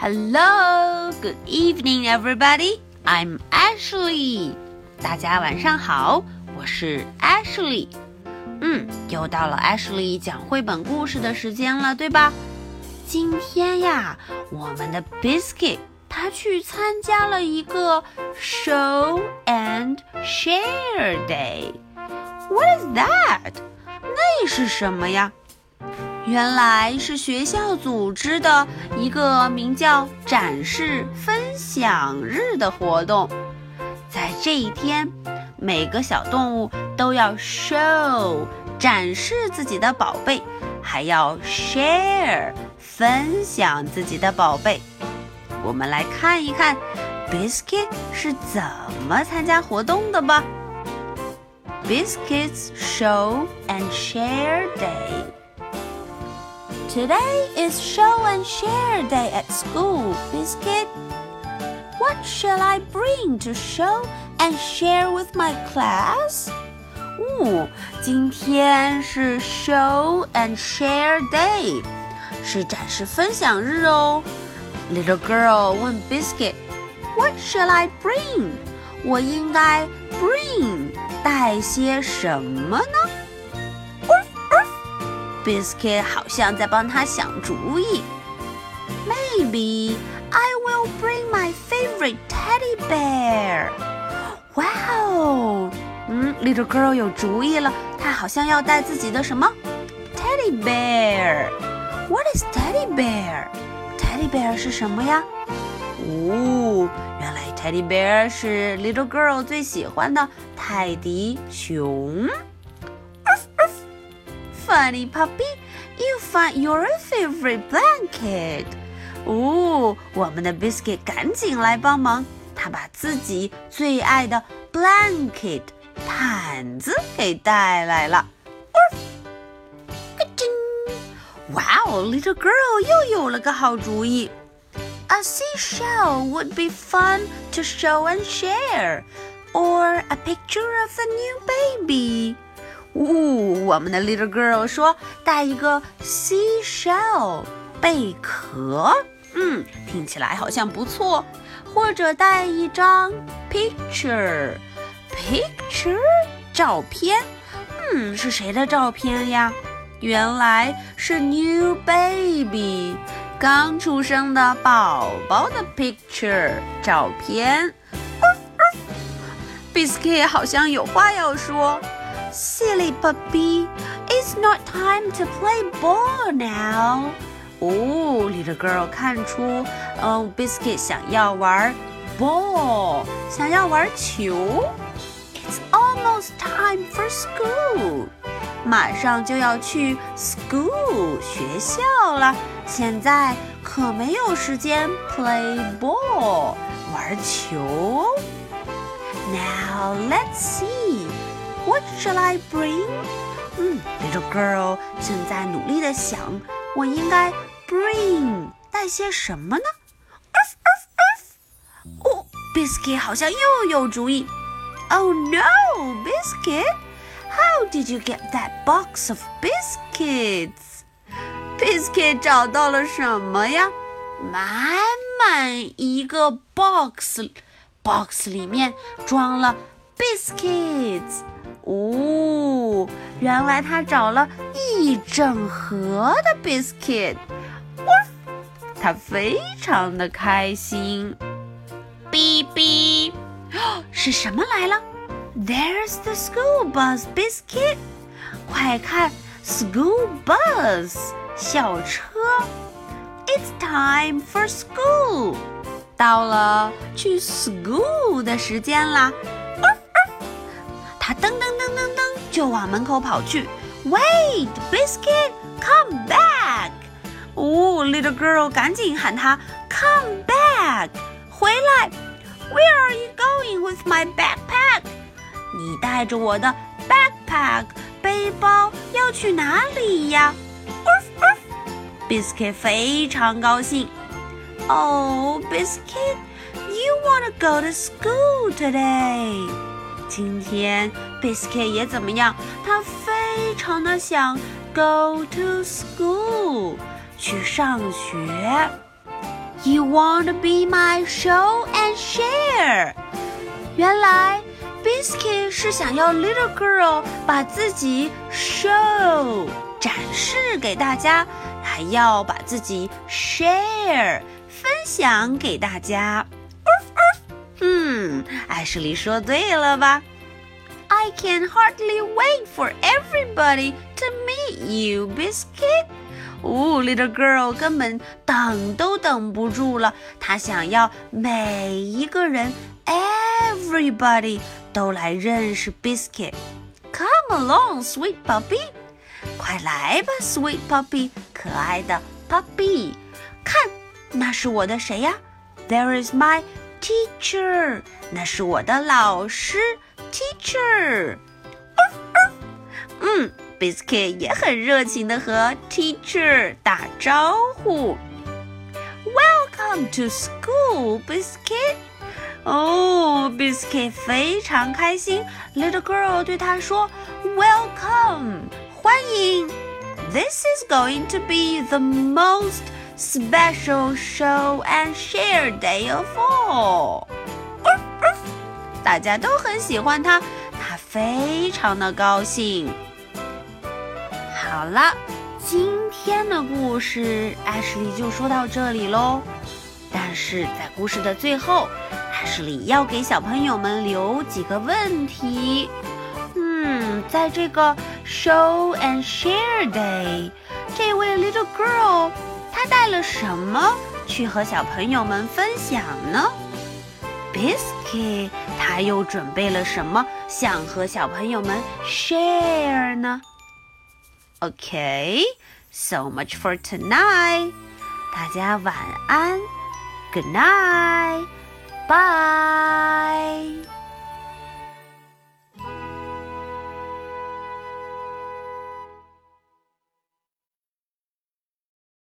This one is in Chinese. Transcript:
Hello, good evening, everybody. I'm Ashley. 大家晚上好，我是 Ashley。嗯，又到了 Ashley 讲绘本故事的时间了，对吧？今天呀，我们的 Biscuit 他去参加了一个 Show and Share Day。What is that？那是什么呀？ 原来是学校组织的一个名叫“展示分享日”的活动。在这一天，每个小动物都要 show 展示自己的宝贝，还要 share 分享自己的宝贝。我们来看一看 Biscuit 是怎么参加活动的吧。Biscuits Show and Share Day. Today is Show and Share Day at school, Biscuit. What shall I bring to show and share with my class? 哦，今天是 Show and Share Day，是展示分享日哦。Little girl 问 Biscuit, "What shall I bring?" 我应该 bring 带些什么呢 ？Biscuit 好像在帮他想主意。Maybe I will bring my favorite teddy bear. Wow，嗯，Little girl 有主意了，她好像要带自己的什么？Teddy bear. What is teddy bear? Teddy bear 是什么呀？哦，原来 Teddy bear 是 Little girl 最喜欢的泰迪熊。Funny puppy, you find your favorite blanket. 哦，我们的 Biscuit 赶紧来帮忙，他把自己最爱的 blanket 毯子给带来了。Wow, little girl 又有了个好主意。A seashell would be fun to show and share, or a picture of the new baby. 呜，我们的 little girl 说带一个 seashell 贝壳，嗯，听起来好像不错。或者带一张 picture picture 照片，嗯，是谁的照片呀？原来是 new baby 刚出生的宝宝的 picture 照片。Biscuit 好像有话要说。Silly puppy, it's not time to play ball now. 哦，little girl 看出，嗯，Biscuit 想要玩 ball，想要玩球。It's almost time for school. 马上就要去 school 学校了，现在可没有时间 play ball 玩球。Now let's see. What shall I bring？嗯，little girl 正在努力的想，我应该 bring 带些什么呢？哦，Biscuit 好像又有主意。Oh no, Biscuit! How did you get that box of biscuits? Biscuit 找到了什么呀？满满一个 box，box 里面装了 biscuits。 哦，原来他找了一整盒的 biscuit，他非常的开心。哔哔，是什么来了？There's the school bus biscuit，快看，school bus 校车。It's time for school，到了去 school 的时间啦。噔噔噔噔噔就往门口跑去。Wait, biscuit, come back！哦，little girl 赶紧喊他 come back，回来。Where are you going with my backpack？你带着我的 backpack 背包要去哪里呀？Biscuit 非常高兴。Oh, biscuit, you wanna go to school today? 今天 Biscuit 也怎么样？他非常的想 go to school 去上学。You wanna be my show and share？原来 Biscuit 是想要 Little Girl 把自己 show 展示给大家，还要把自己 share 分享给大家。嗯，艾什莉说对了吧？I can hardly wait for everybody to meet you, Biscuit. 哦，Little Girl 根本等都等不住了，她想要每一个人，everybody 都来认识 Biscuit。Come along, sweet puppy，快来吧，sweet puppy，可爱的 puppy。看，那是我的谁呀？There is my teacher，那是我的老师，teacher。嗯。Biscuit 也很热情的和 Teacher 打招呼。Welcome to school, Biscuit。哦，Biscuit 非常开心。Little girl 对他说：“Welcome，欢迎。This is going to be the most Special show and share day of Fall，。”大家都很喜欢他，他非常的高兴。好了，今天的故事艾什莉就说到这里喽。但是在故事的最后，艾什莉要给小朋友们留几个问题。嗯，在这个 Show and Share Day，这位 Little Girl 他带了什么去和小朋友们分享呢？Biscuit 他又准备了什么想和小朋友们 share 呢？Okay, so much for tonight. 大家晚安，Good night, bye.